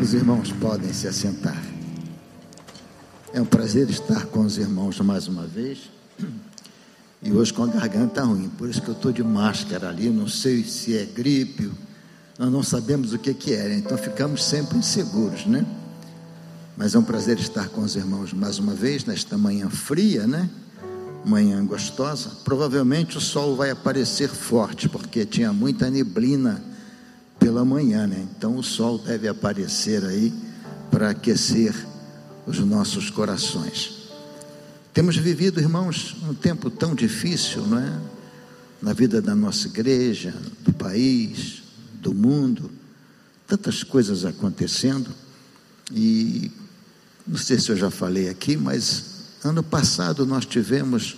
Os irmãos podem se assentar. É um prazer estar com os irmãos mais uma vez. E hoje com a garganta ruim, por isso que eu estou de máscara ali. Não sei se é gripe, nós não sabemos o que, que é, então ficamos sempre inseguros, né? Mas é um prazer estar com os irmãos mais uma vez, nesta manhã fria, né? Manhã gostosa. Provavelmente o sol vai aparecer forte, porque tinha muita neblina pela manhã, né? Então o sol deve aparecer aí para aquecer os nossos corações. Temos vivido, irmãos, um tempo tão difícil, não é? Na vida da nossa igreja, do país, do mundo, tantas coisas acontecendo. E não sei se eu já falei aqui, mas ano passado nós tivemos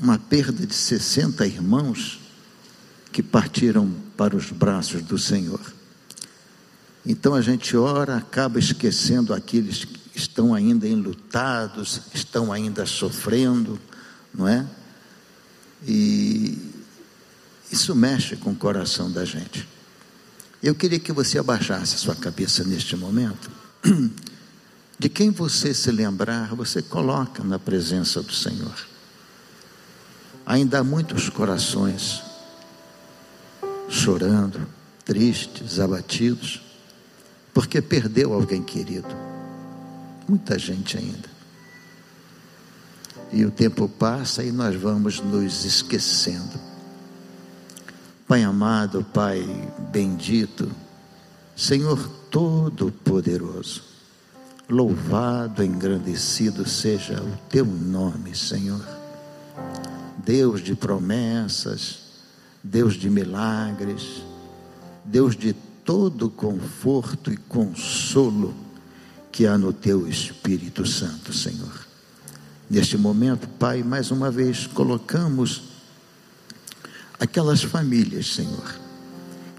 uma perda de 60 irmãos que partiram para os braços do Senhor. Então a gente ora, acaba esquecendo aqueles que estão ainda enlutados, estão ainda sofrendo, não é? E isso mexe com o coração da gente. Eu queria que você abaixasse sua cabeça neste momento. De quem você se lembrar, você coloca na presença do Senhor. Ainda há muitos corações chorando, tristes, abatidos, porque perdeu alguém querido. Muita gente ainda. E o tempo passa e nós vamos nos esquecendo. Pai amado, Pai bendito, Senhor Todo-Poderoso, louvado, engrandecido seja o teu nome, Senhor. Deus de promessas, Deus de milagres, Deus de todo conforto e consolo que há no teu Espírito Santo, Senhor. Neste momento, Pai, mais uma vez colocamos aquelas famílias, Senhor,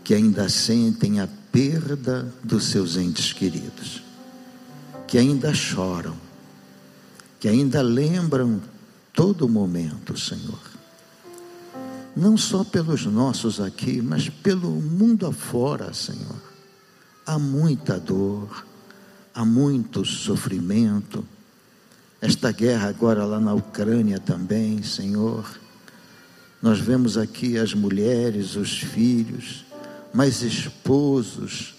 que ainda sentem a perda dos seus entes queridos, que ainda choram, que ainda lembram todo momento, Senhor não só pelos nossos aqui, mas pelo mundo afora, Senhor. Há muita dor, há muito sofrimento. Esta guerra agora lá na Ucrânia também, Senhor. Nós vemos aqui as mulheres, os filhos, mas esposos,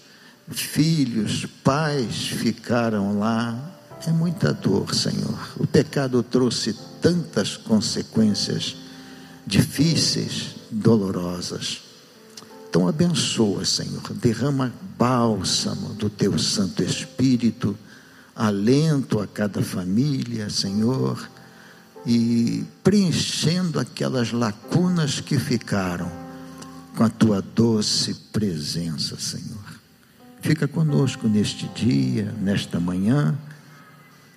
filhos, pais ficaram lá. É muita dor, Senhor. O pecado trouxe tantas consequências difíceis, dolorosas. Então abençoa, Senhor, derrama bálsamo do teu Santo Espírito, alento a cada família, Senhor, e preenchendo aquelas lacunas que ficaram com a tua doce presença, Senhor. Fica conosco neste dia, nesta manhã.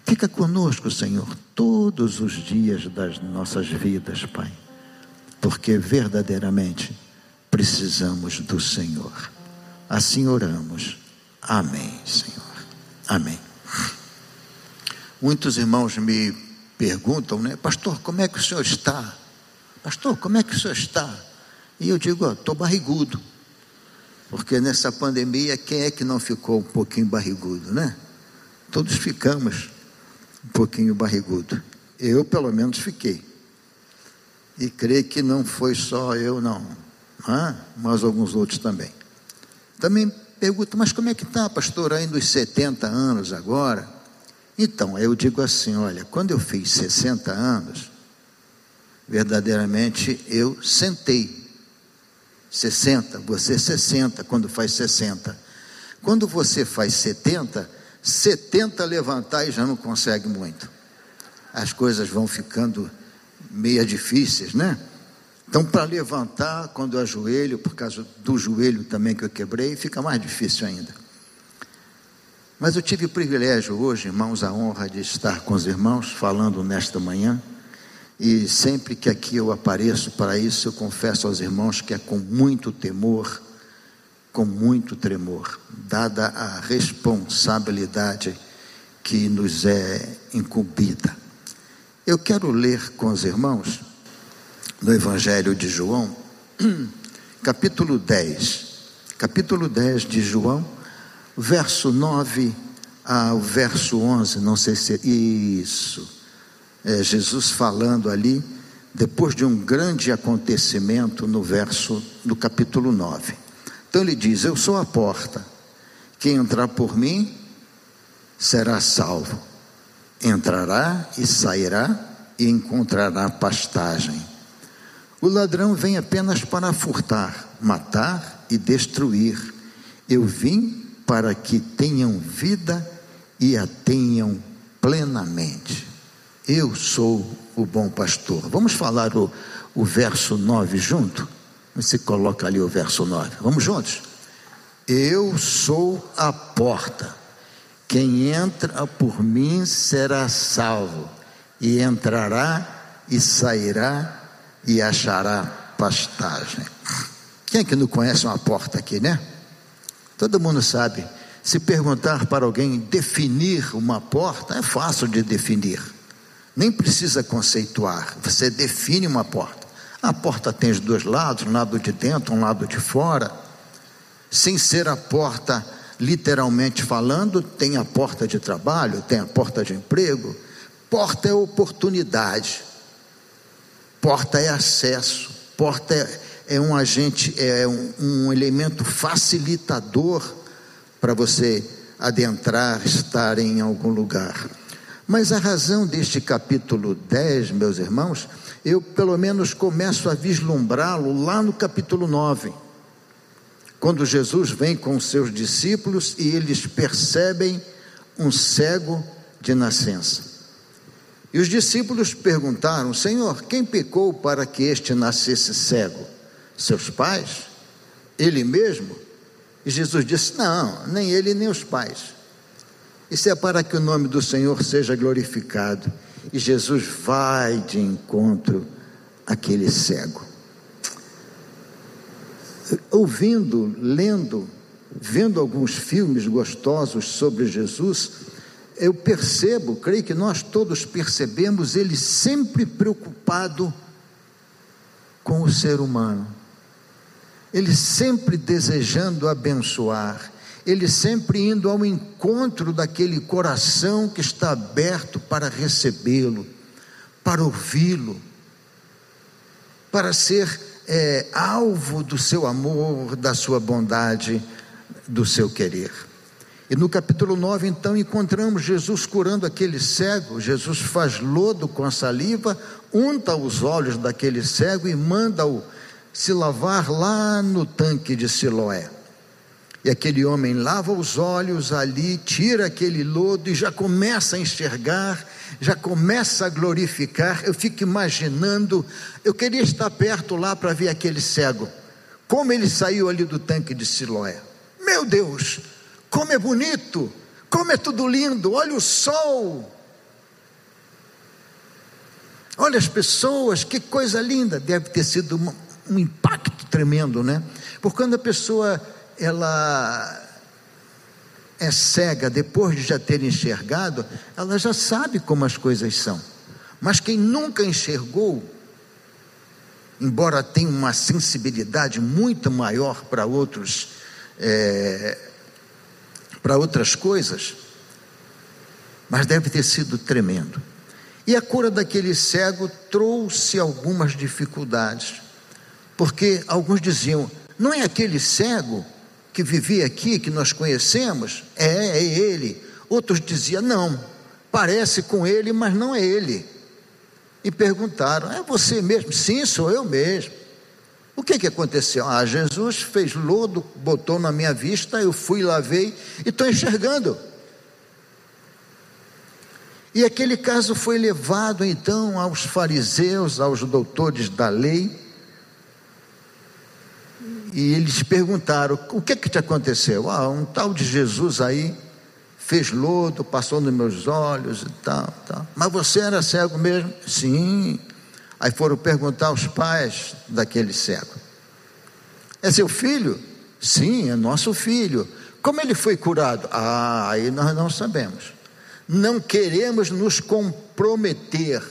Fica conosco, Senhor, todos os dias das nossas vidas, Pai porque verdadeiramente precisamos do Senhor. Assim oramos. Amém, Senhor. Amém. Muitos irmãos me perguntam, né, pastor, como é que o senhor está? Pastor, como é que o senhor está? E eu digo, estou barrigudo. Porque nessa pandemia, quem é que não ficou um pouquinho barrigudo, né? Todos ficamos um pouquinho barrigudo. Eu, pelo menos, fiquei. E creio que não foi só eu, não, ah, mas alguns outros também. Também pergunto, mas como é que está, pastor, aí nos 70 anos agora? Então, eu digo assim: olha, quando eu fiz 60 anos, verdadeiramente eu sentei. 60, você 60 quando faz 60. Quando você faz 70, 70 levantar e já não consegue muito. As coisas vão ficando meia difíceis, né? Então, para levantar, quando eu ajoelho, por causa do joelho também que eu quebrei, fica mais difícil ainda. Mas eu tive o privilégio hoje, irmãos, a honra de estar com os irmãos, falando nesta manhã. E sempre que aqui eu apareço para isso, eu confesso aos irmãos que é com muito temor, com muito tremor, dada a responsabilidade que nos é incumbida. Eu quero ler com os irmãos no Evangelho de João, capítulo 10. Capítulo 10 de João, verso 9 ao verso 11, não sei se. Isso. É Jesus falando ali, depois de um grande acontecimento no verso, no capítulo 9. Então ele diz: Eu sou a porta. Quem entrar por mim será salvo. Entrará e sairá e encontrará pastagem. O ladrão vem apenas para furtar, matar e destruir. Eu vim para que tenham vida e a tenham plenamente. Eu sou o bom pastor. Vamos falar o, o verso 9 junto? Você coloca ali o verso 9. Vamos juntos? Eu sou a porta. Quem entra por mim será salvo, e entrará e sairá e achará pastagem. Quem é que não conhece uma porta aqui, né? Todo mundo sabe. Se perguntar para alguém definir uma porta, é fácil de definir. Nem precisa conceituar. Você define uma porta. A porta tem os dois lados, um lado de dentro, um lado de fora. Sem ser a porta, literalmente falando, tem a porta de trabalho, tem a porta de emprego. Porta é oportunidade. Porta é acesso. Porta é, é um agente, é um, um elemento facilitador para você adentrar, estar em algum lugar. Mas a razão deste capítulo 10, meus irmãos, eu pelo menos começo a vislumbrá-lo lá no capítulo 9, quando Jesus vem com seus discípulos e eles percebem um cego de nascença. E os discípulos perguntaram: Senhor, quem pecou para que este nascesse cego? Seus pais? Ele mesmo? E Jesus disse: Não, nem ele nem os pais. Isso é para que o nome do Senhor seja glorificado. E Jesus vai de encontro àquele cego. Ouvindo, lendo, vendo alguns filmes gostosos sobre Jesus, eu percebo, creio que nós todos percebemos, ele sempre preocupado com o ser humano. Ele sempre desejando abençoar, ele sempre indo ao encontro daquele coração que está aberto para recebê-lo, para ouvi-lo, para ser é, alvo do seu amor, da sua bondade, do seu querer. E no capítulo 9, então, encontramos Jesus curando aquele cego. Jesus faz lodo com a saliva, unta os olhos daquele cego e manda-o se lavar lá no tanque de Siloé. E aquele homem lava os olhos ali, tira aquele lodo e já começa a enxergar, já começa a glorificar. Eu fico imaginando, eu queria estar perto lá para ver aquele cego, como ele saiu ali do tanque de Siloé. Meu Deus, como é bonito, como é tudo lindo, olha o sol. Olha as pessoas, que coisa linda. Deve ter sido uma, um impacto tremendo, né? Porque quando a pessoa ela é cega depois de já ter enxergado, ela já sabe como as coisas são. Mas quem nunca enxergou, embora tenha uma sensibilidade muito maior para outros, é, para outras coisas, mas deve ter sido tremendo. E a cura daquele cego trouxe algumas dificuldades. Porque alguns diziam: não é aquele cego que vivia aqui, que nós conhecemos? É, é ele. Outros diziam: não, parece com ele, mas não é ele. E perguntaram: é você mesmo? Sim, sou eu mesmo. O que, que aconteceu? Ah, Jesus fez lodo, botou na minha vista, eu fui, lavei e estou enxergando. E aquele caso foi levado então aos fariseus, aos doutores da lei, e eles perguntaram: o que é que te aconteceu? Ah, um tal de Jesus aí fez lodo, passou nos meus olhos e tal, tal. Mas você era cego mesmo? Sim. Aí foram perguntar aos pais daquele cego: É seu filho? Sim, é nosso filho. Como ele foi curado? Ah, aí nós não sabemos. Não queremos nos comprometer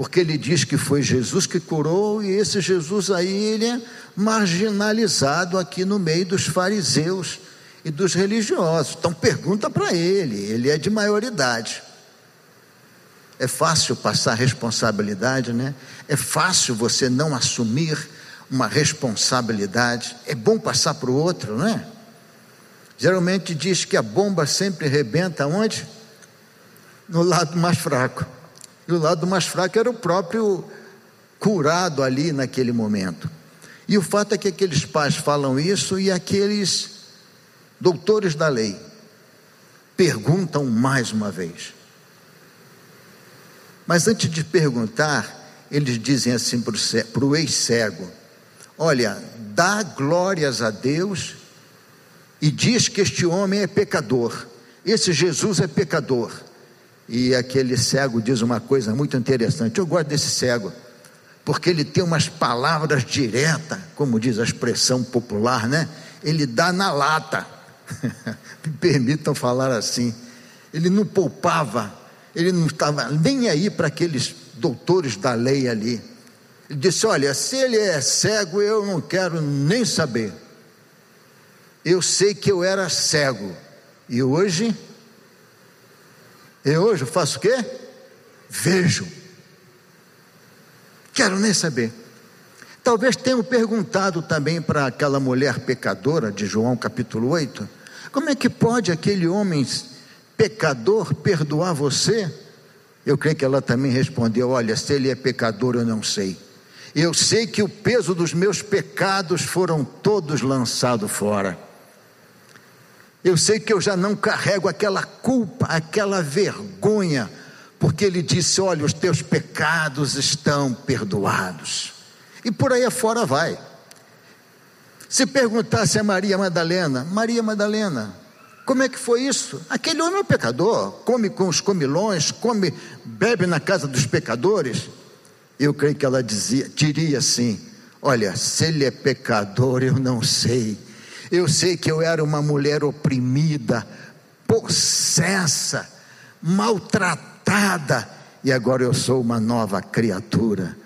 porque ele diz que foi Jesus que curou, e esse Jesus aí, ele é marginalizado aqui no meio dos fariseus. e dos religiosos. Então pergunta para ele, ele é de maioridade. É fácil passar responsabilidade, né? É fácil você não assumir uma responsabilidade. É bom passar para o outro, não é? Geralmente diz que a bomba sempre rebenta onde? No lado mais fraco. E o lado mais fraco era o próprio curado ali naquele momento. E o fato é que aqueles pais falam isso e aqueles doutores da lei perguntam mais uma vez. Mas antes de perguntar, eles dizem assim para o ex-cego: Olha, dá glórias a Deus e diz que este homem é pecador, esse Jesus é pecador. E aquele cego diz uma coisa muito interessante: eu gosto desse cego, porque ele tem umas palavras diretas, como diz a expressão popular, né? Ele dá na lata. Me permitam falar assim. Ele não poupava, ele não estava nem aí para aqueles doutores da lei ali. Ele disse: Olha, se ele é cego, eu não quero nem saber. Eu sei que eu era cego, e hoje, eu hoje faço o quê? Vejo. Quero nem saber. Talvez tenham perguntado também para aquela mulher pecadora de João capítulo 8: como é que pode aquele homem pecador perdoar você? Eu creio que ela também respondeu: Olha, se ele é pecador, eu não sei. Eu sei que o peso dos meus pecados foram todos lançados fora. Eu sei que eu já não carrego aquela culpa, aquela vergonha, porque ele disse: Olha, os teus pecados estão perdoados. E por aí afora vai. Se perguntasse a Maria Madalena, Maria Madalena, como é que foi isso? Aquele homem é um pecador, come com os comilões, come, bebe na casa dos pecadores. Eu creio que ela dizia, diria assim: Olha, se ele é pecador, eu não sei. Eu sei que eu era uma mulher oprimida, possessa, maltratada, e agora eu sou uma nova criatura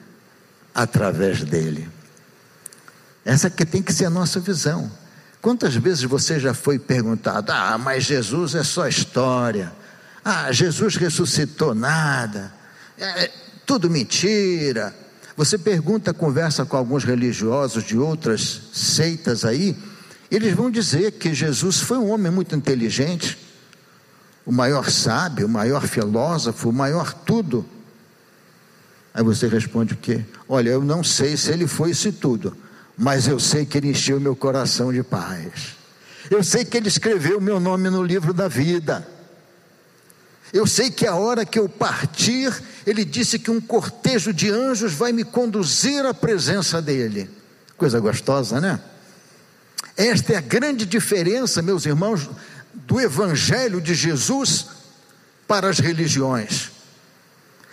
através dele. Essa que tem que ser a nossa visão. Quantas vezes você já foi perguntado: ah, mas Jesus é só história, ah, Jesus ressuscitou nada, é, tudo mentira. Você pergunta, conversa com alguns religiosos de outras seitas aí, eles vão dizer que Jesus foi um homem muito inteligente, o maior sábio, o maior filósofo, o maior tudo. Aí você responde o quê? Olha, eu não sei se ele foi isso tudo, mas eu sei que ele encheu meu coração de paz. Eu sei que ele escreveu meu nome no livro da vida. Eu sei que a hora que eu partir, ele disse que um cortejo de anjos vai me conduzir à presença dele. Coisa gostosa, né? Esta é a grande diferença, meus irmãos, do evangelho de Jesus para as religiões.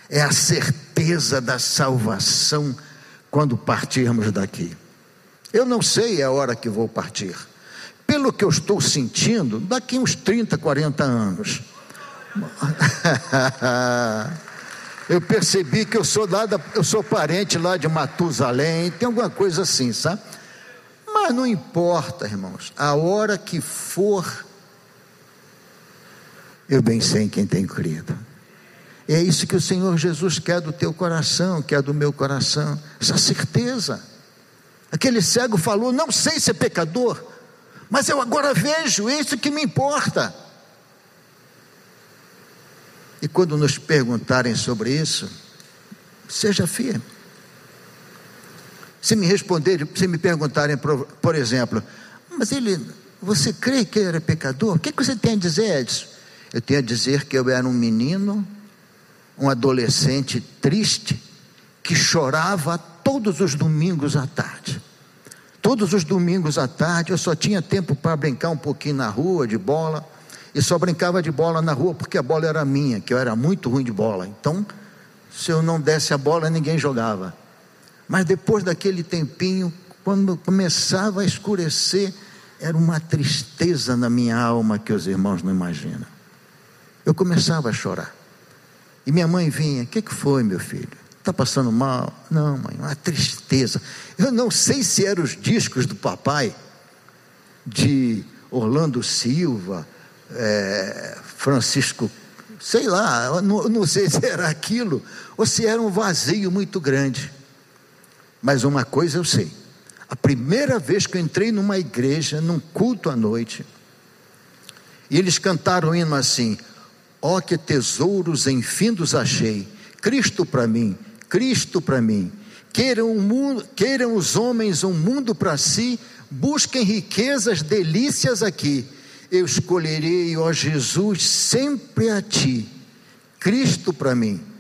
É a certeza da salvação quando partirmos daqui. Eu não sei a hora que vou partir. Pelo que eu estou sentindo, daqui uns 30, 40 anos. eu percebi que eu sou lá da, eu sou parente lá de Matusalém, tem alguma coisa assim, sabe? Mas não importa, irmãos. A hora que for, eu bem sei em quem tem crido. É isso que o Senhor Jesus quer do teu coração, quer do meu coração, essa certeza. Aquele cego falou: Não sei se é pecador, mas eu agora vejo, é isso que me importa. E quando nos perguntarem sobre isso, seja firme. Se me responderem, se me perguntarem, por, exemplo, mas ele, você crê que ele era pecador? O que, que você tem a dizer, Edson? Eu tenho a dizer que eu era um menino, um adolescente triste, que chorava todos os domingos à tarde. Todos os domingos à tarde eu só tinha tempo para brincar um pouquinho na rua de bola e só brincava de bola na rua porque a bola era minha, que eu era muito ruim de bola. Então, se eu não desse a bola, ninguém jogava. Mas depois daquele tempinho, quando começava a escurecer, era uma tristeza na minha alma que os irmãos não imaginam. Eu começava a chorar. E minha mãe vinha: O que, que foi, meu filho? Está passando mal? Não, mãe, uma tristeza. Eu não sei se eram os discos do papai de Orlando Silva, é, Francisco, sei lá, não, não sei se era aquilo ou se era um vazio muito grande. Mas uma coisa eu sei: a primeira vez que eu entrei numa igreja, num culto à noite, e eles cantaram hino assim: Ó oh, que tesouros enfindos achei, Cristo para mim, Cristo para mim. Queiram, mundo, queiram os homens um mundo para si, busquem riquezas, delícias aqui. Eu escolherei, ó Jesus, sempre a ti, Cristo para mim.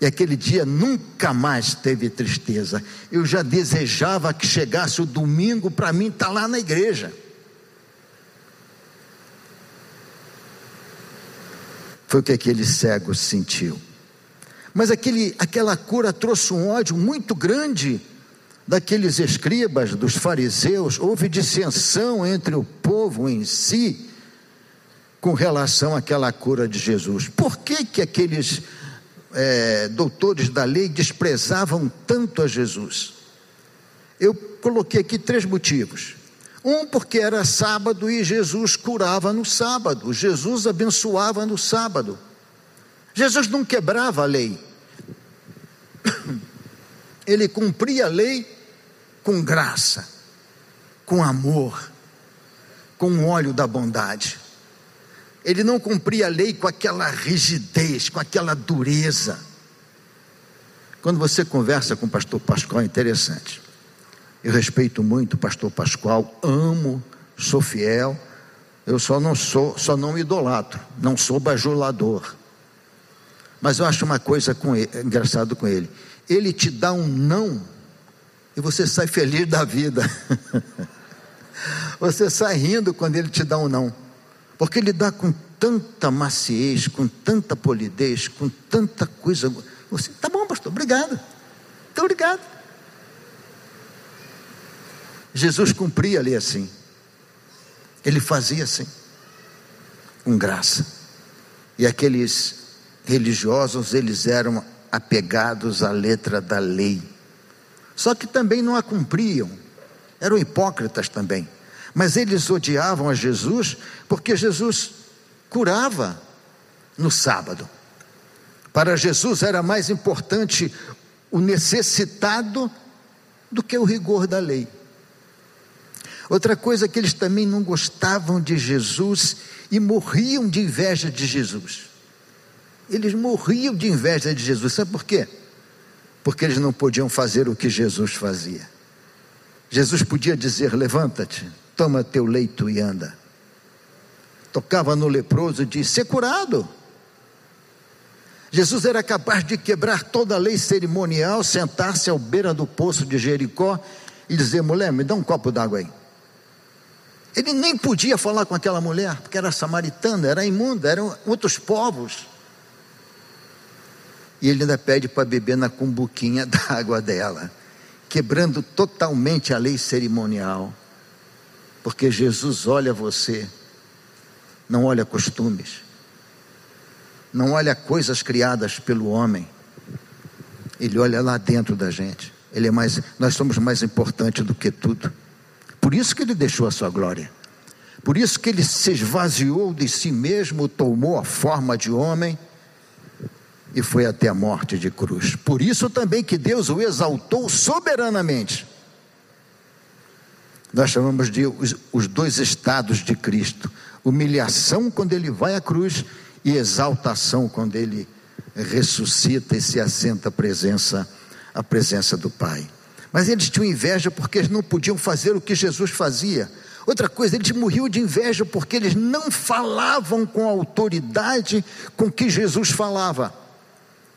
E aquele dia nunca mais teve tristeza. Eu já desejava que chegasse o domingo para mim estar tá lá na igreja. Foi o que aquele cego sentiu. Mas aquele, aquela cura trouxe um ódio muito grande daqueles escribas, dos fariseus. Houve dissensão entre o povo em si com relação àquela cura de Jesus. Por que, que aqueles é, doutores da lei desprezavam tanto a Jesus? Eu coloquei aqui três motivos. Um, porque era sábado e Jesus curava no sábado, Jesus abençoava no sábado. Jesus não quebrava a lei, ele cumpria a lei com graça, com amor, com o óleo da bondade. Ele não cumpria a lei com aquela rigidez, com aquela dureza. Quando você conversa com o pastor Pascoal, é interessante. Eu respeito muito o pastor Pascoal, amo, sou fiel. Eu só não sou, só não idolatro, não sou bajulador. Mas eu acho uma coisa com ele, engraçado com ele. Ele te dá um não e você sai feliz da vida. você sai rindo quando ele te dá um não. Porque ele dá com tanta maciez, com tanta polidez, com tanta coisa. Você, tá bom, pastor, obrigado. Muito obrigado. Jesus cumpria ali assim. Ele fazia assim, com graça. E aqueles religiosos, eles eram apegados à letra da lei. Só que também não a cumpriam. Eram hipócritas também. Mas eles odiavam a Jesus porque Jesus curava no sábado. Para Jesus era mais importante o necessitado do que o rigor da lei. Outra coisa que eles também não gostavam de Jesus e morriam de inveja de Jesus. Eles morriam de inveja de Jesus. Sabe por quê? Porque eles não podiam fazer o que Jesus fazia. Jesus podia dizer: Levanta-te, toma teu leito e anda. Tocava no leproso e disse: Ser curado. Jesus era capaz de quebrar toda a lei cerimonial, sentar-se ao beira do poço de Jericó e dizer: Mulher, me dá um copo d'água aí. Ele nem podia falar com aquela mulher, porque era samaritana, era imunda, eram outros povos. E ele ainda pede para beber na cumbuquinha da água dela, quebrando totalmente a lei cerimonial. Porque Jesus olha você, não olha costumes, não olha coisas criadas pelo homem, ele olha lá dentro da gente. Ele é mais, nós somos mais importantes do que tudo. Por isso que ele deixou a sua glória. Por isso que ele se esvaziou de si mesmo, tomou a forma de homem e foi até a morte de cruz. Por isso também que Deus o exaltou soberanamente. Nós chamamos de os, os dois estados de Cristo: humilhação quando ele vai à cruz e exaltação quando ele ressuscita e se assenta à presença, à presença do Pai. Mas eles tinham inveja porque eles não podiam fazer o que Jesus fazia. Outra coisa, eles morriam de inveja porque eles não falavam com a autoridade com que Jesus falava.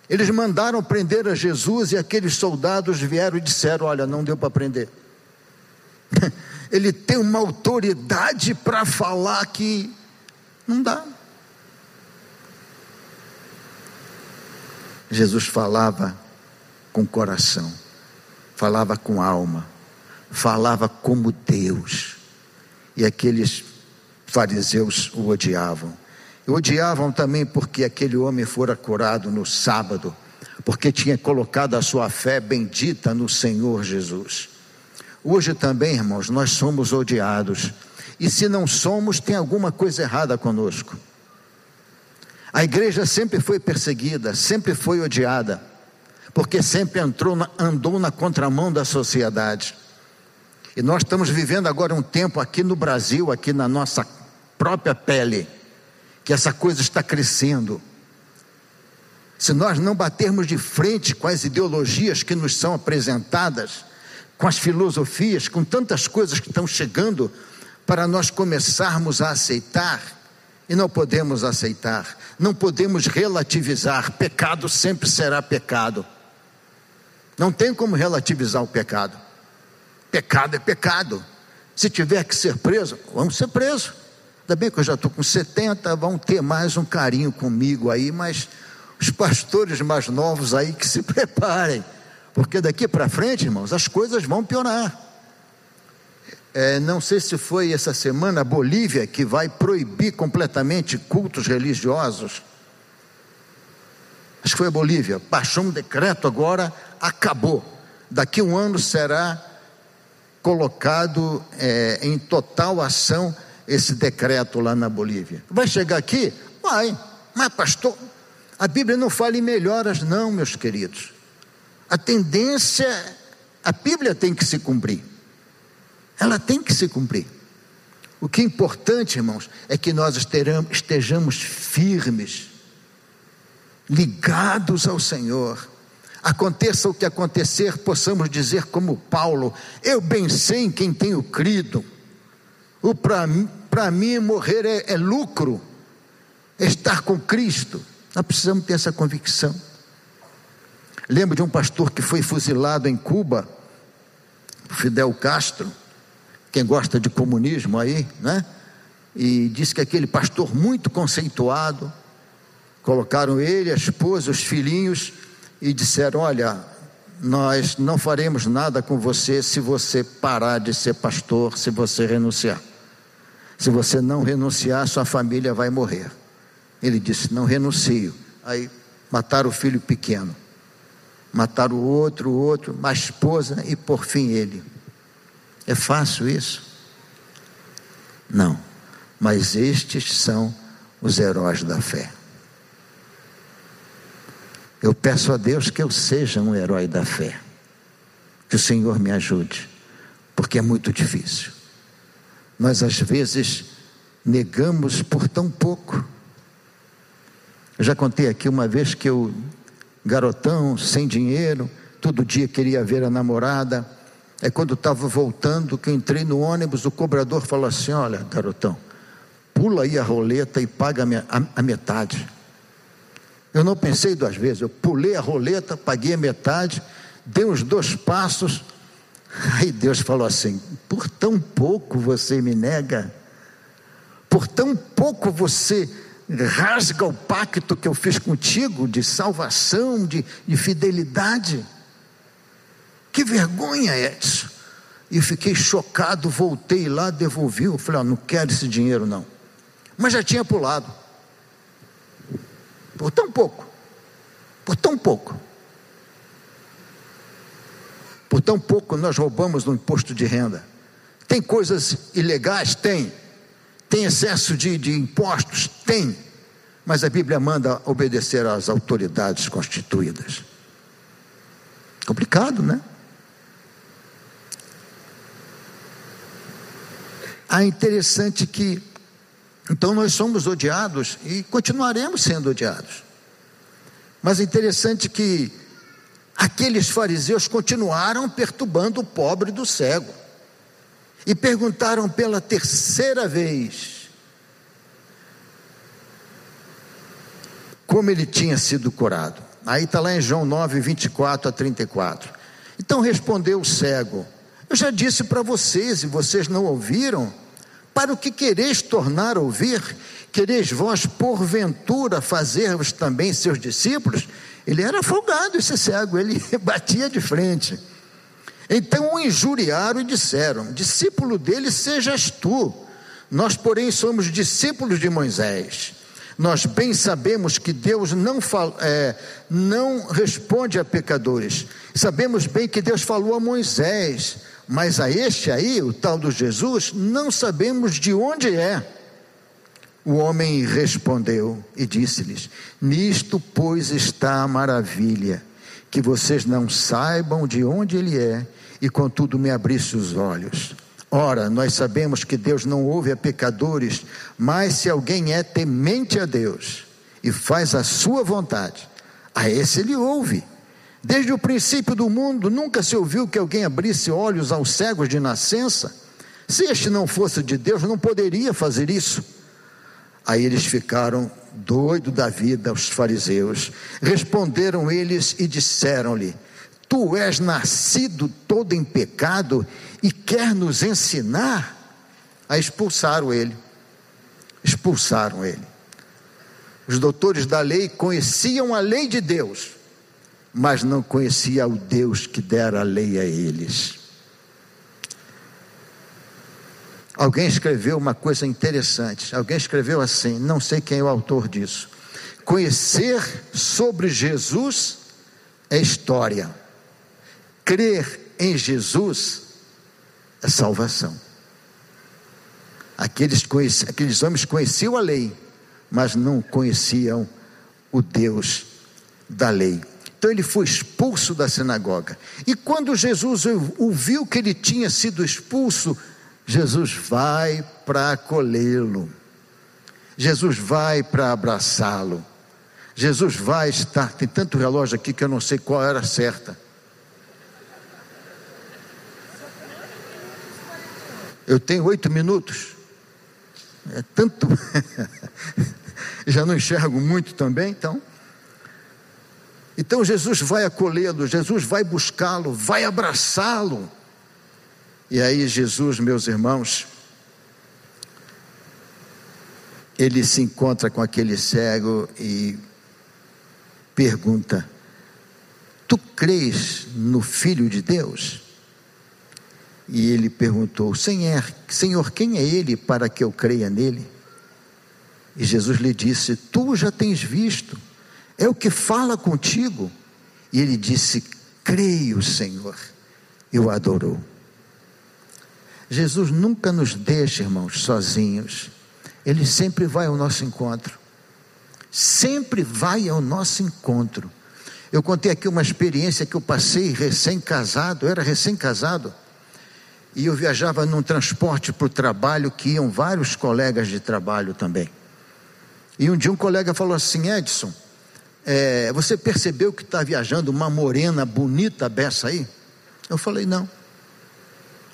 Eles mandaram prender a Jesus e aqueles soldados vieram e disseram: Olha, não deu para prender. Ele tem uma autoridade para falar que não dá. Jesus falava com coração falava com alma, falava como Deus. E aqueles fariseus o odiavam. Odiavam também porque aquele homem fora curado no sábado, porque tinha colocado a sua fé bendita no Senhor Jesus. Hoje também, irmãos, nós somos odiados. E se não somos, tem alguma coisa errada conosco. A igreja sempre foi perseguida, sempre foi odiada, porque sempre entrou na, andou na contramão da sociedade. E nós estamos vivendo agora um tempo aqui no Brasil, aqui na nossa própria pele, que essa coisa está crescendo. Se nós não batermos de frente com as ideologias que nos são apresentadas, com as filosofias, com tantas coisas que estão chegando, para nós começarmos a aceitar, e não podemos aceitar, não podemos relativizar, pecado sempre será pecado. Não tem como relativizar o pecado. Pecado é pecado. Se tiver que ser preso, vamos ser presos. Ainda bem que eu já estou com 70, vão ter mais um carinho comigo aí, mas os pastores mais novos aí que se preparem, porque daqui para frente, irmãos, as coisas vão piorar. É, não sei se foi essa semana a Bolívia que vai proibir completamente cultos religiosos. Acho que foi a Bolívia. Baixou um decreto agora, acabou. Daqui um ano será colocado é, em total ação esse decreto lá na Bolívia. Vai chegar aqui? Vai. Mas, pastor, a Bíblia não fala em melhoras, não, meus queridos. A tendência, a Bíblia tem que se cumprir. Ela tem que se cumprir. O que é importante, irmãos, é que nós estejamos firmes, ligados ao Senhor aconteça o que acontecer, possamos dizer como Paulo: Eu bem sei em quem tenho crido. O para mim morrer é, é lucro, é estar com Cristo. Nós precisamos ter essa convicção. Lembro de um pastor que foi fuzilado em Cuba, Fidel Castro, quem gosta de comunismo aí, né? E disse que aquele pastor muito conceituado, colocaram ele, a esposa, os filhinhos e disseram: Olha, nós não faremos nada com você se você parar de ser pastor, se você renunciar. Se você não renunciar, sua família vai morrer. Ele disse: Não renuncio. Aí mataram o filho pequeno, mataram o outro, o outro, a esposa e por fim ele. É fácil isso? Não, mas estes são os heróis da fé. Eu peço a Deus que eu seja um herói da fé. Que o Senhor me ajude, porque é muito difícil. Nós às vezes negamos por tão pouco. Eu já contei aqui uma vez que eu, garotão, sem dinheiro, todo dia queria ver a namorada. É quando estava voltando, que entrei no ônibus, o cobrador falou assim: Olha, garotão, pula aí a roleta e paga a metade. Eu não pensei duas vezes, eu pulei a roleta, paguei a metade, dei uns dois passos, aí Deus falou assim: por tão pouco você me nega, por tão pouco você rasga o pacto que eu fiz contigo de salvação, de, de fidelidade. Que vergonha é isso? E fiquei chocado, voltei lá, devolvi. Eu falei: ah, não quero esse dinheiro não. Mas já tinha pulado por tão pouco, por tão pouco. Por tão pouco nós roubamos no imposto de renda. Tem coisas ilegais? Tem. Tem excesso de, de impostos? Tem. Mas a Bíblia manda obedecer às autoridades constituídas. Complicado, né? Ah, interessante que então nós somos odiados e continuaremos sendo odiados. Mas é interessante que aqueles fariseus continuaram perturbando o pobre do cego. E perguntaram pela terceira vez como ele tinha sido curado. Aí está lá em João 9, 24 a 34. Então respondeu o cego: Eu já disse para vocês e vocês não ouviram. Para o que quereis tornar a ouvir? Quereis vós, porventura, fazer-vos também seus discípulos? Ele era folgado, esse cego, ele batia de frente. Então o injuriaram e disseram: Discípulo dele sejas tu. Nós, porém, somos discípulos de Moisés. Nós bem sabemos que Deus não, fala, é, não responde a pecadores. Sabemos bem que Deus falou a Moisés Mas a este aí, o tal do Jesus, não sabemos de onde é. O homem respondeu e disse-lhes: Nisto, pois, está a maravilha, que vocês não saibam de onde ele é, e contudo me abrisse os olhos. Ora, nós sabemos que Deus não ouve a pecadores, mas se alguém é temente a Deus e faz a sua vontade, a esse ele ouve. Desde o princípio do mundo, nunca se ouviu que alguém abrisse olhos aos cegos de nascença. Se este não fosse de Deus, não poderia fazer isso. Aí eles ficaram doidos da vida, os fariseus. Responderam eles e disseram-lhe: Tu és nascido todo em pecado e quer nos ensinar? A expulsaram ele. Expulsaram ele. Os doutores da lei conheciam a lei de Deus, mas não conhecia o Deus que dera a lei a eles. Alguém escreveu uma coisa interessante. Alguém escreveu assim, não sei quem é o autor disso. Conhecer sobre Jesus é história. Crer em Jesus é salvação. Aqueles, aqueles homens conheciam a lei, mas não conheciam o Deus da lei. Então ele foi expulso da sinagoga. E quando Jesus ouviu que ele tinha sido expulso, Jesus vai para acolhê-lo. Jesus vai para abraçá-lo. Jesus vai estar. Tem tanto relógio aqui que eu não sei qual era certa. Eu tenho oito minutos. É tanto. Já não enxergo muito também, então. Então Jesus vai acolhê-lo, Jesus vai buscá-lo, vai abraçá-lo. E aí, Jesus, meus irmãos, ele se encontra com aquele cego e pergunta: Tu crês no Filho de Deus? E ele perguntou: Senhor, quem é ele para que eu creia nele? E Jesus lhe disse: Tu já tens visto, é o que fala contigo. E ele disse: Creio, Senhor, e o adorou. Jesus nunca nos deixa, irmãos, sozinhos. Ele sempre vai ao nosso encontro. Sempre vai ao nosso encontro. Eu contei aqui uma experiência que eu passei recém-casado, era recém-casado e eu viajava num transporte para o trabalho que iam vários colegas de trabalho também. E um dia um colega falou assim: Edson, é, você percebeu que está viajando uma morena bonita beça aí? Eu falei: não.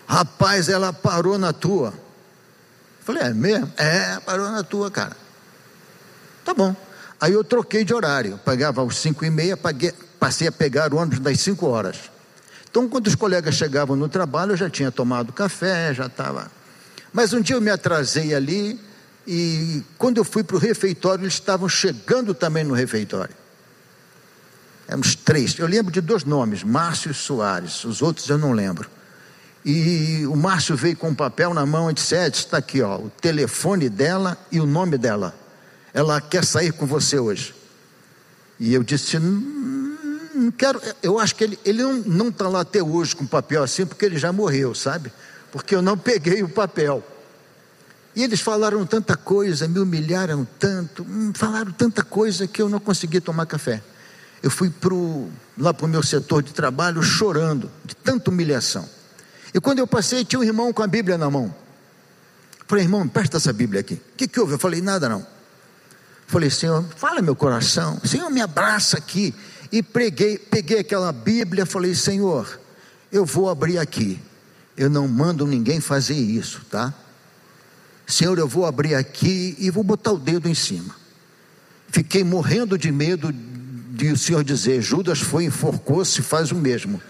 Rapaz, ela parou na tua. Eu falei: é mesmo? É, parou na tua, cara. Tá bom. Aí eu troquei de horário. Pegava às cinco e meia, passei a pegar o ônibus das cinco horas. Então, quando os colegas chegavam no trabalho, eu já tinha tomado café, já estava. Mas um dia eu me atrasei ali e quando eu fui para o refeitório, eles estavam chegando também no refeitório. Éramos três. Eu lembro de dois nomes, Márcio e Soares. Os outros eu não lembro. E o Márcio veio com um papel na mão e disse: Ed, está aqui, ó, o telefone dela e o nome dela. Ela quer sair com você hoje. E eu disse: não quero, eu acho que ele, ele não está lá até hoje com papel assim, porque ele já morreu, sabe? Porque eu não peguei o papel. E eles falaram tanta coisa, me humilharam tanto, hum, falaram tanta coisa que eu não consegui tomar café. Eu fui pro, lá para o meu setor de trabalho chorando, de tanta humilhação. E quando eu passei, tinha um irmão com a Bíblia na mão. Falei, irmão, presta essa Bíblia aqui. O que, que houve? Eu falei, nada não. Falei, Senhor, fala meu coração. Senhor, me abraça aqui e preguei, peguei aquela Bíblia, falei: Senhor, eu vou abrir aqui. Eu não mando ninguém fazer isso, tá? Senhor, eu vou abrir aqui e vou botar o dedo em cima. Fiquei morrendo de medo de o Senhor dizer: Judas foi, enforcou-se, faz o mesmo.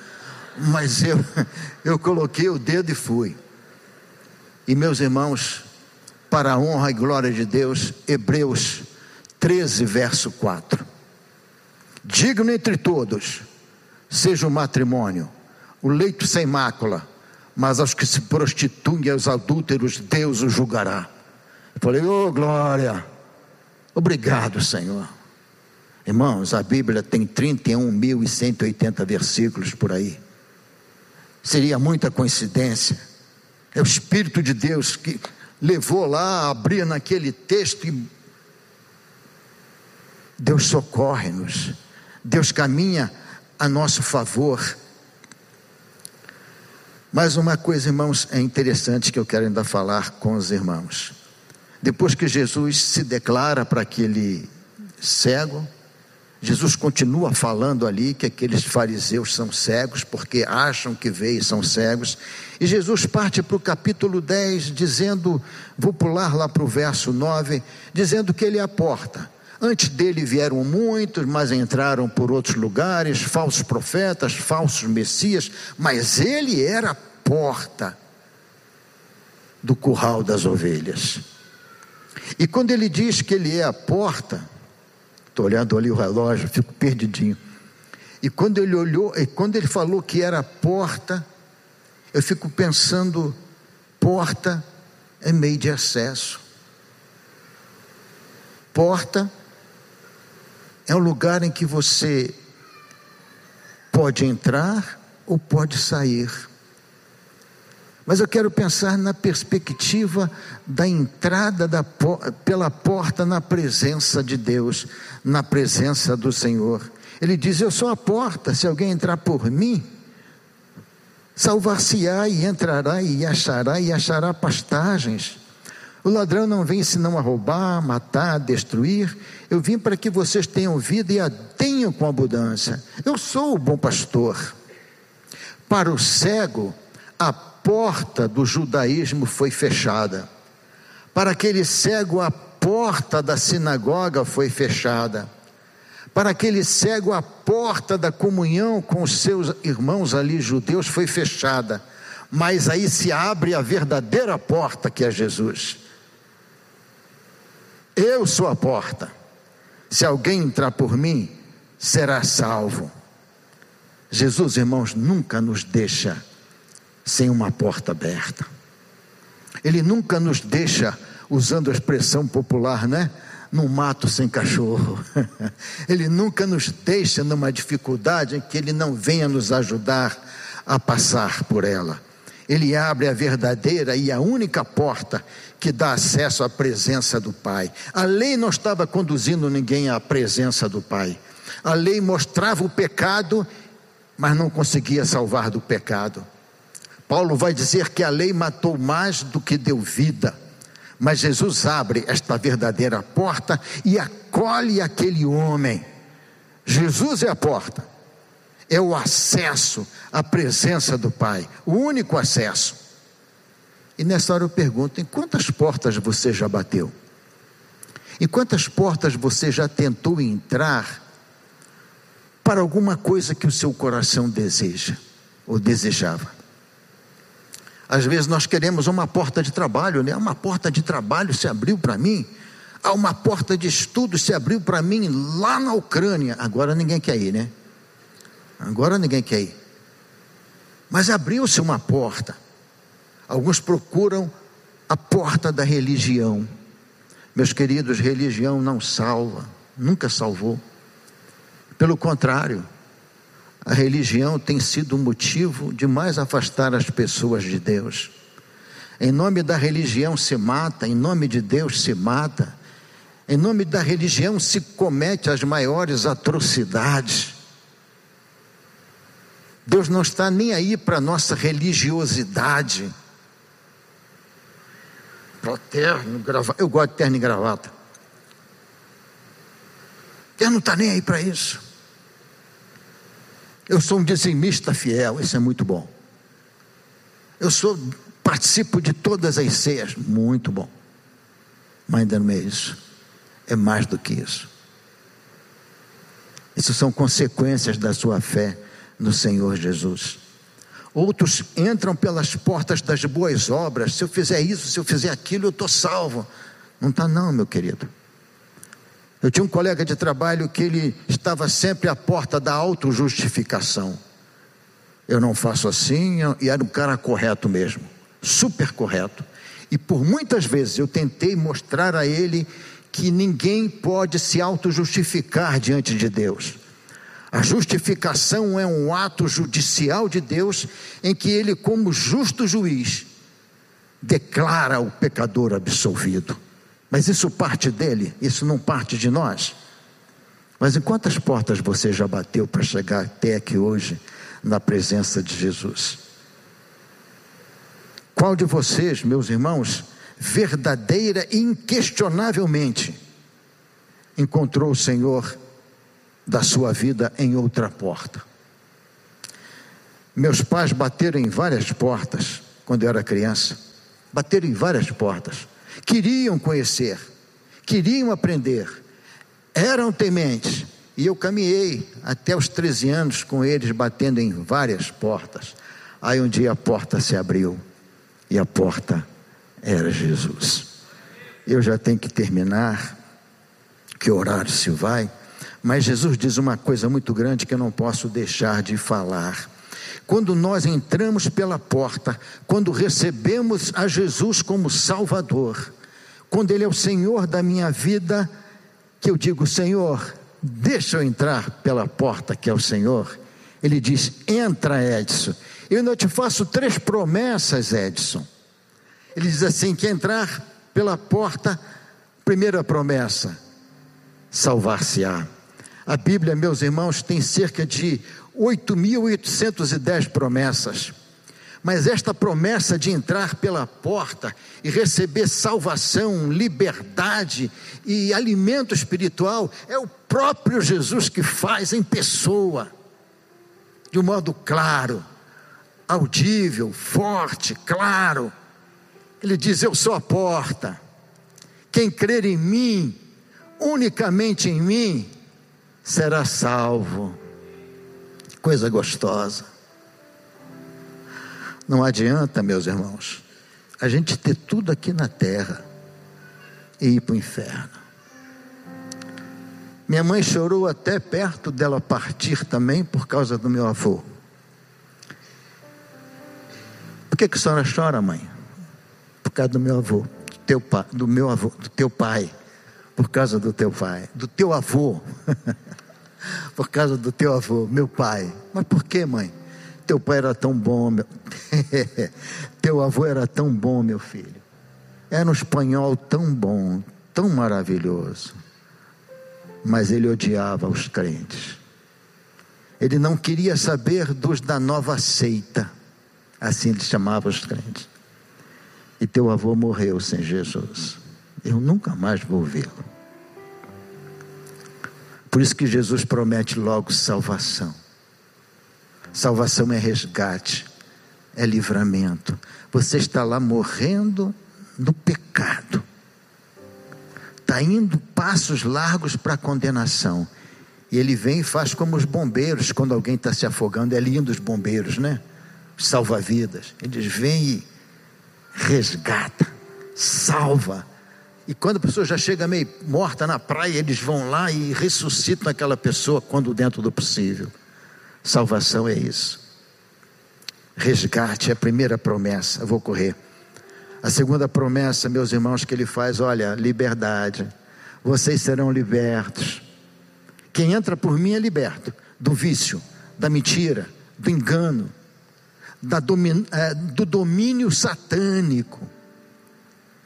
Mas eu, eu coloquei o dedo e fui. E meus irmãos, para a honra e glória de Deus, Hebreus 13, verso 4 digno entre todos, seja o matrimônio, o leito sem mácula, mas aos que se prostituem aos adúlteros, Deus os julgará. Eu falei, ô oh, glória, obrigado, Senhor. Irmãos, a Bíblia tem 31.180 versículos por aí. seria muita coincidência. É o Espírito de Deus que levou lá, abria naquele texto e Deus socorre-nos, Deus caminha a nosso favor. Mais uma coisa, irmãos, é interessante que eu quero ainda falar com os irmãos. Depois que Jesus se declara para aquele cego, Jesus continua falando ali que aqueles fariseus são cegos, porque acham que veem são cegos. E Jesus parte para o capítulo 10, dizendo, vou pular lá para o verso 9, dizendo que ele é a porta. Antes dele vieram muitos, mas entraram por outros lugares, falsos profetas, falsos messias, mas ele era a porta do curral das ovelhas. E quando ele diz que ele é a porta, Estou olhando ali o relógio, fico perdidinho. E quando ele olhou, e quando ele falou que era porta, eu fico pensando, porta é meio de acesso. Porta é um lugar em que você pode entrar ou pode sair. Mas eu quero pensar na perspectiva da entrada da, pela porta na presença de Deus, na presença do Senhor. Ele diz: Eu sou a porta, se alguém entrar por mim, salvar-se-á e entrará e achará e achará pastagens. O ladrão não vem senão a roubar, matar, destruir. Eu vim para que vocês tenham vida e a tenham com abundância. Eu sou o bom pastor. Para o cego, a porta do judaísmo foi fechada. Para aquele cego, a porta da sinagoga foi fechada. Para aquele cego, a porta da comunhão com os seus irmãos ali judeus foi fechada. Mas aí se abre a verdadeira porta que é Jesus. Eu sou a porta. Se alguém entrar por mim, será salvo. Jesus, irmãos, nunca nos deixa sem uma porta aberta. Ele nunca nos deixa, usando a expressão popular, né? Num mato sem cachorro. Ele nunca nos deixa numa dificuldade em que Ele não venha nos ajudar a passar por ela. Ele abre a verdadeira e a única porta que dá acesso à presença do Pai. A lei não estava conduzindo ninguém à presença do Pai. A lei mostrava o pecado, mas não conseguia salvar do pecado. Paulo vai dizer que a lei matou mais do que deu vida, mas Jesus abre esta verdadeira porta e acolhe aquele homem. Jesus é a porta, é o acesso à presença do Pai, o único acesso. E nessa hora eu pergunto: em quantas portas você já bateu? Em quantas portas você já tentou entrar para alguma coisa que o seu coração deseja ou desejava? Às vezes nós queremos uma porta de trabalho, né? Uma porta de trabalho se abriu para mim. Há uma porta de estudo se abriu para mim lá na Ucrânia. Agora ninguém quer ir, né? Agora ninguém quer ir. Mas abriu-se uma porta. Alguns procuram a porta da religião. Meus queridos, religião não salva, nunca salvou. Pelo contrário, a religião tem sido o motivo de mais afastar as pessoas de Deus. Em nome da religião se mata, em nome de Deus se mata, em nome da religião se comete as maiores atrocidades. Deus não está nem aí para a nossa religiosidade. Terno, gravata. Eu gosto de terno e gravata. Deus não está nem aí para isso. Eu sou um dizimista fiel, isso é muito bom. Eu sou, participo de todas as ceias, muito bom. Mas ainda não é isso. É mais do que isso. Isso são consequências da sua fé no Senhor Jesus. Outros entram pelas portas das boas obras. Se eu fizer isso, se eu fizer aquilo, eu estou salvo. Não está, não, meu querido. Eu tinha um colega de trabalho que ele estava sempre à porta da autojustificação. Eu não faço assim, e era um cara correto mesmo, super correto. E por muitas vezes eu tentei mostrar a ele que ninguém pode se autojustificar diante de Deus. A justificação é um ato judicial de Deus em que ele, como justo juiz, declara o pecador absolvido. Mas isso parte dele, isso não parte de nós. Mas em quantas portas você já bateu para chegar até aqui hoje, na presença de Jesus? Qual de vocês, meus irmãos, verdadeira e inquestionavelmente, encontrou o Senhor da sua vida em outra porta? Meus pais bateram em várias portas quando eu era criança, bateram em várias portas, queriam conhecer, queriam aprender, eram tementes, e eu caminhei até os 13 anos com eles, batendo em várias portas. Aí um dia a porta se abriu, e a porta era Jesus. Eu já tenho que terminar, que horário se vai, mas Jesus diz uma coisa muito grande que eu não posso deixar de falar. Quando nós entramos pela porta, quando recebemos a Jesus como Salvador, quando Ele é o Senhor da minha vida, que eu digo, Senhor, deixa eu entrar pela porta que é o Senhor. Ele diz: entra, Edson. Eu não te faço três promessas, Edson. Ele diz assim: que entrar pela porta, primeira promessa, salvar-se-á. A Bíblia, meus irmãos, tem cerca de 8.810 promessas. Mas esta promessa de entrar pela porta e receber salvação, liberdade e alimento espiritual é o próprio Jesus que faz em pessoa, de um modo claro, audível, forte, claro. Ele diz: Eu sou a porta. Quem crer em mim, unicamente em mim, será salvo. Coisa gostosa. Não adianta, meus irmãos, a gente ter tudo aqui na terra e ir para o inferno. Minha mãe chorou até perto dela partir também por causa do meu avô. Por que, que a senhora chora, mãe? Por causa do meu avô, do teu do meu avô, do teu pai, por causa do teu pai, do teu avô, por causa do teu avô, meu pai. Mas por que, mãe? Teu pai era tão bom, meu... teu avô era tão bom, meu filho. Era um espanhol tão bom, tão maravilhoso. Mas ele odiava os crentes. Ele não queria saber dos da nova seita. Assim ele chamava os crentes. E teu avô morreu sem Jesus. Eu nunca mais vou vê-lo. Por isso que Jesus promete logo salvação. Salvação é resgate, é livramento. Você está lá morrendo no pecado, está indo passos largos para a condenação. E ele vem e faz como os bombeiros, quando alguém está se afogando, é lindo os bombeiros, né? Salva-vidas. Eles vêm e resgata, salva. E quando a pessoa já chega meio morta na praia, eles vão lá e ressuscitam aquela pessoa quando dentro do possível. Salvação é isso. Resgate é a primeira promessa. Vou correr. A segunda promessa, meus irmãos, que ele faz, olha, liberdade. Vocês serão libertos. Quem entra por mim é liberto do vício, da mentira, do engano, da é, do domínio satânico.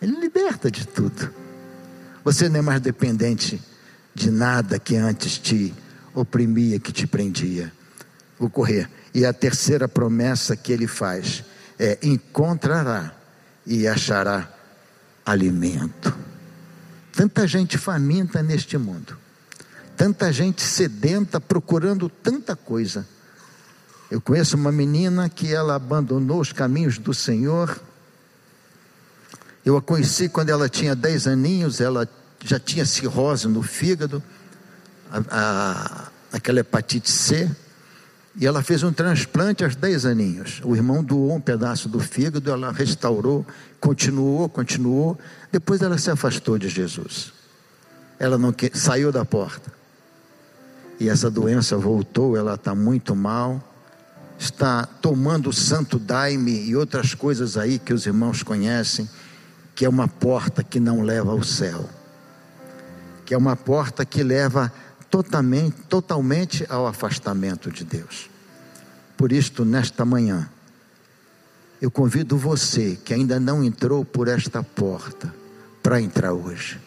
Ele liberta de tudo. Você não é mais dependente de nada que antes te oprimia, que te prendia vou correr. E a terceira promessa que ele faz é: encontrará e achará alimento. Tanta gente faminta neste mundo, tanta gente sedenta procurando tanta coisa. Eu conheço uma menina que ela abandonou os caminhos do Senhor. Eu a conheci quando ela tinha 10 aninhos, ela já tinha cirrose no fígado, a, a, aquela hepatite C. E ela fez um transplante aos 10 aninhos. O irmão doou um pedaço do fígado, ela restaurou, continuou, continuou. Depois ela se afastou de Jesus. Ela não que... saiu da porta. E essa doença voltou, ela está muito mal. Está tomando santo daime e outras coisas aí que os irmãos conhecem, que é uma porta que não leva ao céu. Que é uma porta que leva totalmente, totalmente ao afastamento de Deus. Por isto, nesta manhã, eu convido você que ainda não entrou por esta porta para entrar hoje.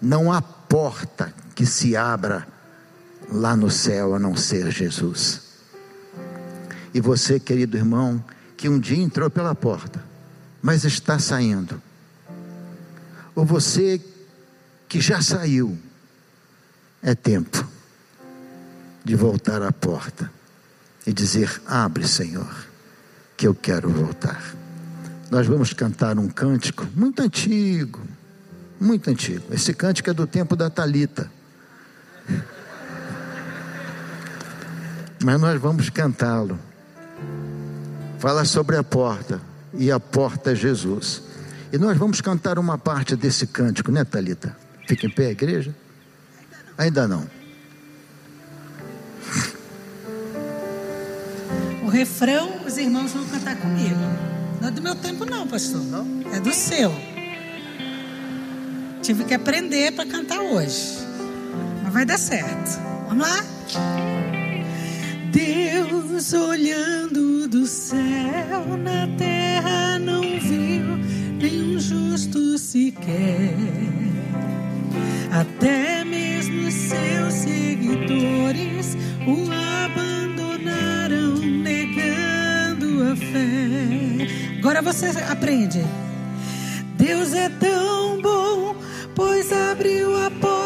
Não há porta que se abra lá no céu a não ser Jesus. E você, querido irmão, que um dia entrou pela porta, mas está saindo. Ou você que já saiu, é tempo de voltar à porta e dizer: Abre, Senhor, que eu quero voltar. Nós vamos cantar um cântico muito antigo, muito antigo. Esse cântico é do tempo da Talita. Mas nós vamos cantá-lo. Fala sobre a porta, e a porta é Jesus. E nós vamos cantar uma parte desse cântico, né, Talita? Fica em pé igreja? Ainda não. refrão, os irmãos vão cantar comigo. Não é do meu tempo, não, pastor. Não? É do seu. Tive que aprender para cantar hoje. Mas vai dar certo. Vamos lá? Deus olhando do céu na terra não viu nenhum justo sequer. Até mesmo seus seguidores o fé. Agora você aprende. Deus é tão bom, pois abriu a porta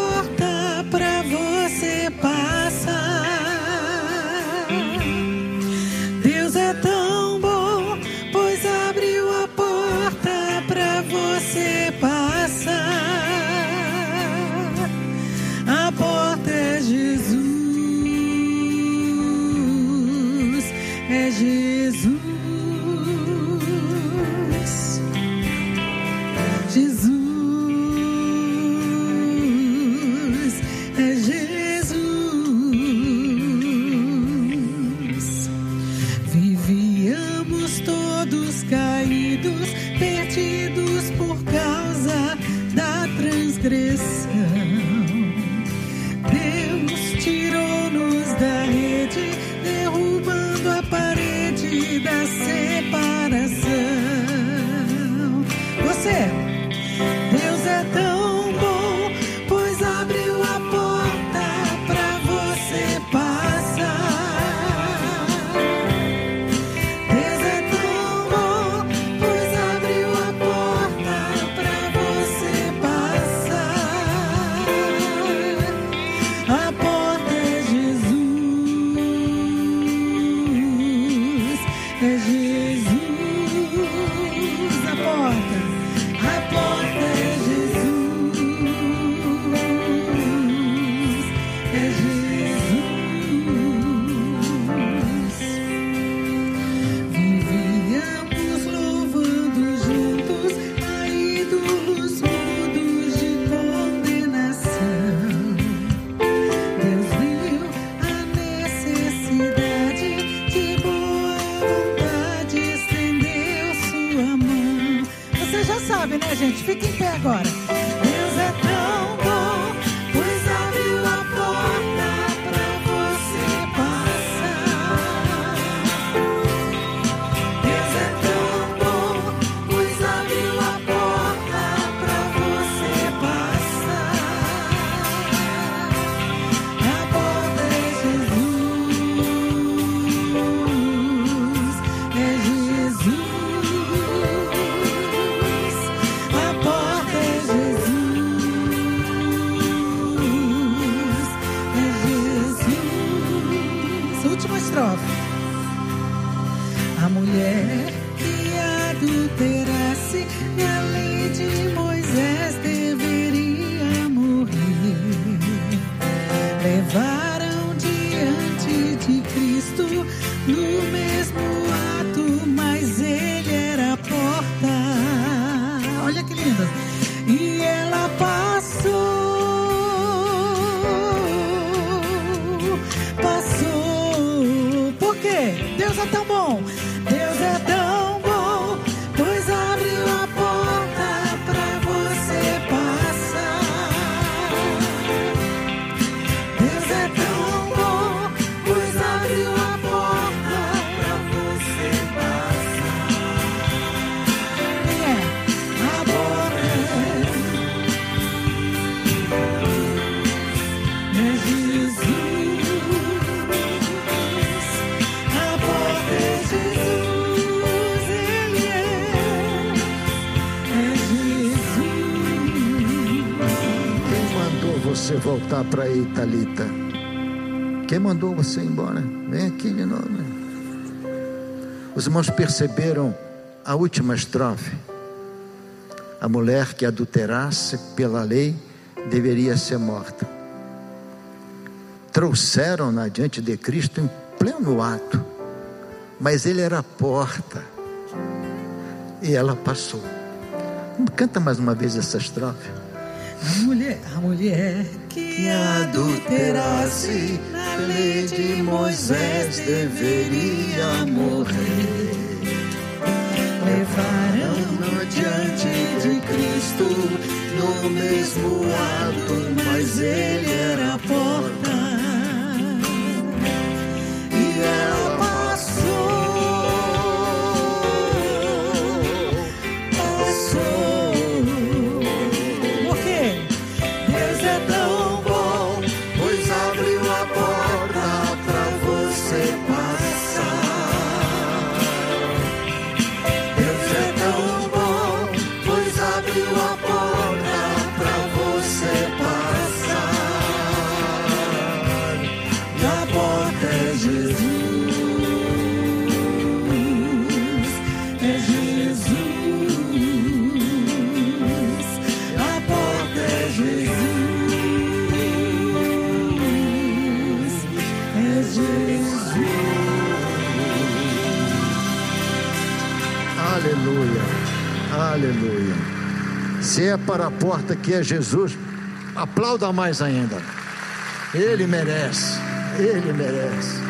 aí, Talita. Quem mandou você embora? Vem aqui de novo. Os irmãos perceberam a última estrofe. A mulher que adulterasse pela lei deveria ser morta. Trouxeram-na diante de Cristo em pleno ato, mas ele era a porta e ela passou. Canta mais uma vez essa estrofe. A mulher, a mulher que adulterasse na lei de Moisés deveria morrer. Levaram-no diante de Cristo no mesmo ato, mas ele era a porta. Se é para a porta que é Jesus, aplauda mais ainda. Ele merece, ele merece.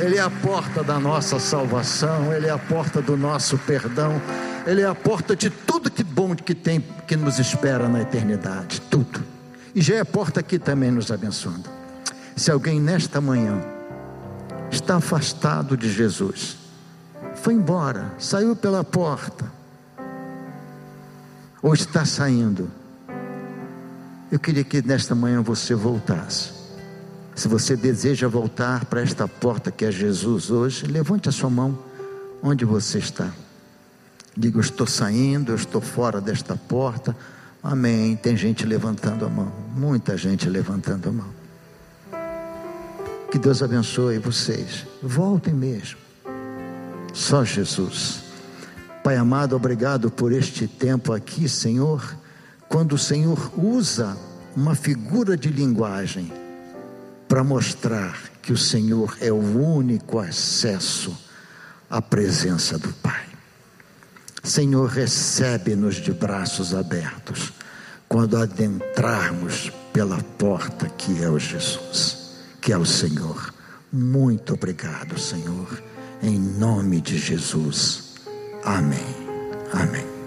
Ele é a porta da nossa salvação, ele é a porta do nosso perdão, ele é a porta de tudo que bom que tem que nos espera na eternidade, tudo. E já é a porta aqui também nos abençoando. Se alguém nesta manhã está afastado de Jesus, foi embora, saiu pela porta, ou está saindo. Eu queria que nesta manhã você voltasse. Se você deseja voltar para esta porta que é Jesus hoje, levante a sua mão onde você está. Diga: Eu estou saindo, eu estou fora desta porta. Amém. Tem gente levantando a mão, muita gente levantando a mão. Que Deus abençoe vocês. Voltem mesmo. Só Jesus. Pai amado, obrigado por este tempo aqui, Senhor. Quando o Senhor usa uma figura de linguagem para mostrar que o Senhor é o único acesso à presença do Pai. Senhor, recebe-nos de braços abertos quando adentrarmos pela porta que é o Jesus, que é o Senhor. Muito obrigado, Senhor, em nome de Jesus. Amém. Amém.